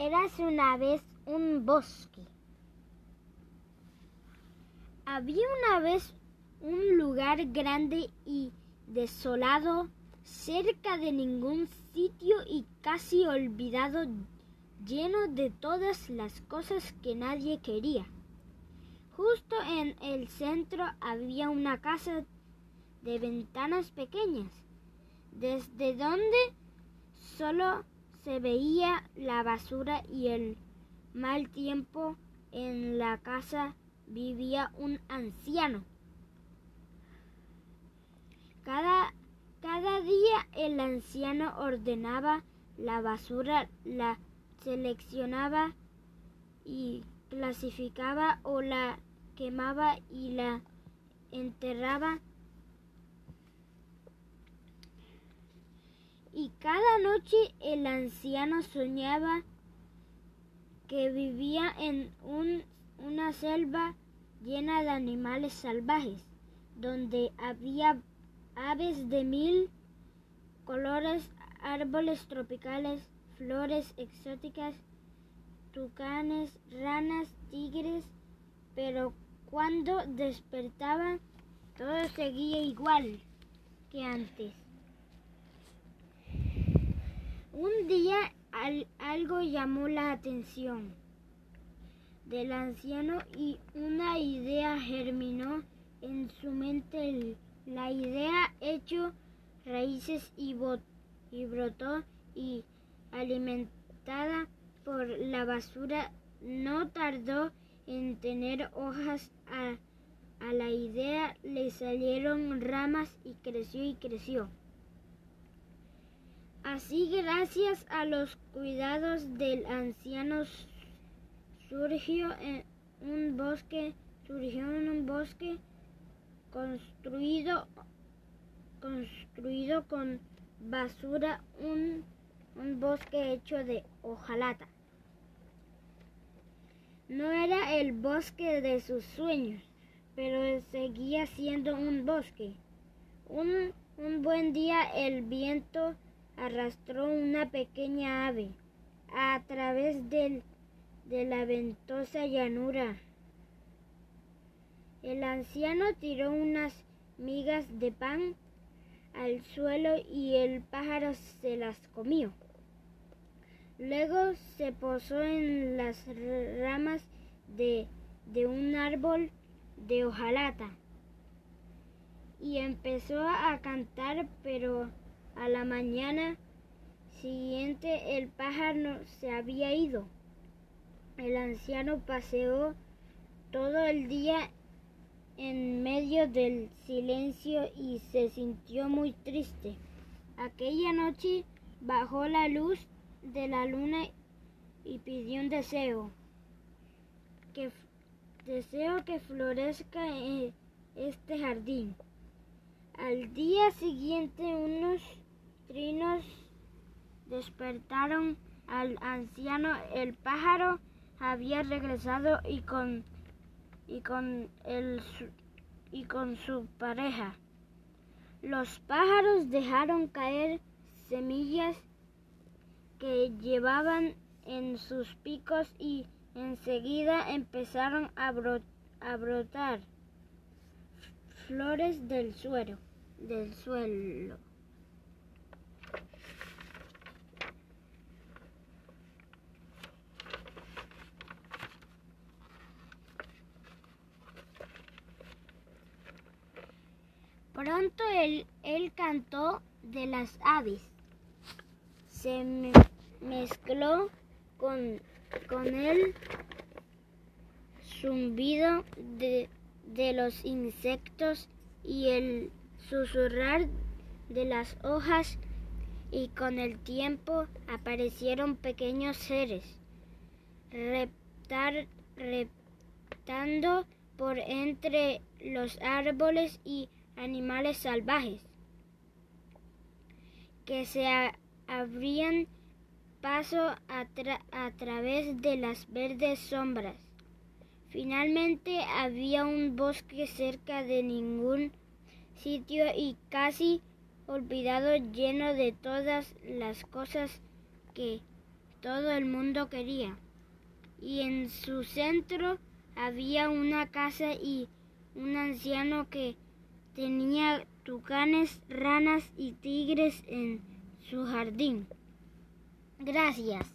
Eras una vez un bosque. Había una vez un lugar grande y desolado, cerca de ningún sitio y casi olvidado, lleno de todas las cosas que nadie quería. Justo en el centro había una casa de ventanas pequeñas, desde donde solo se veía la basura y el mal tiempo. En la casa vivía un anciano. Cada, cada día el anciano ordenaba la basura, la seleccionaba y clasificaba o la quemaba y la enterraba y cada noche el anciano soñaba que vivía en un, una selva llena de animales salvajes, donde había aves de mil colores, árboles tropicales, flores exóticas, tucanes, ranas, tigres, pero cuando despertaba todo seguía igual que antes. Día algo llamó la atención del anciano y una idea germinó en su mente. La idea echó raíces y, y brotó y alimentada por la basura no tardó en tener hojas a la idea le salieron ramas y creció y creció. Así, gracias a los cuidados del anciano, surgió en un bosque, surgió en un bosque construido, construido con basura, un, bosque hecho de hojalata. No era el bosque de sus sueños, pero seguía siendo un bosque. Un, un buen día el viento arrastró una pequeña ave a través del, de la ventosa llanura. El anciano tiró unas migas de pan al suelo y el pájaro se las comió. Luego se posó en las ramas de, de un árbol de hojalata y empezó a cantar, pero a la mañana siguiente el pájaro se había ido. El anciano paseó todo el día en medio del silencio y se sintió muy triste. Aquella noche bajó la luz de la luna y pidió un deseo. Que deseo que florezca en este jardín. Al día siguiente unos trinos despertaron al anciano. El pájaro había regresado y con, y con, el, y con su pareja. Los pájaros dejaron caer semillas que llevaban en sus picos y enseguida empezaron a, a brotar flores del suelo, del suelo. Pronto él, cantó de las aves. Se mezcló con, con el zumbido de, de los insectos y el susurrar de las hojas y con el tiempo aparecieron pequeños seres reptando por entre los árboles y animales salvajes que se abrían paso a, a, través de las verdes sombras. Finalmente había un bosque cerca de ningún sitio y casi olvidado lleno de todas las cosas que, todo el mundo quería. Y en su centro había una casa y un anciano que tenía tucanes, ranas y tigres en su jardín. Gracias.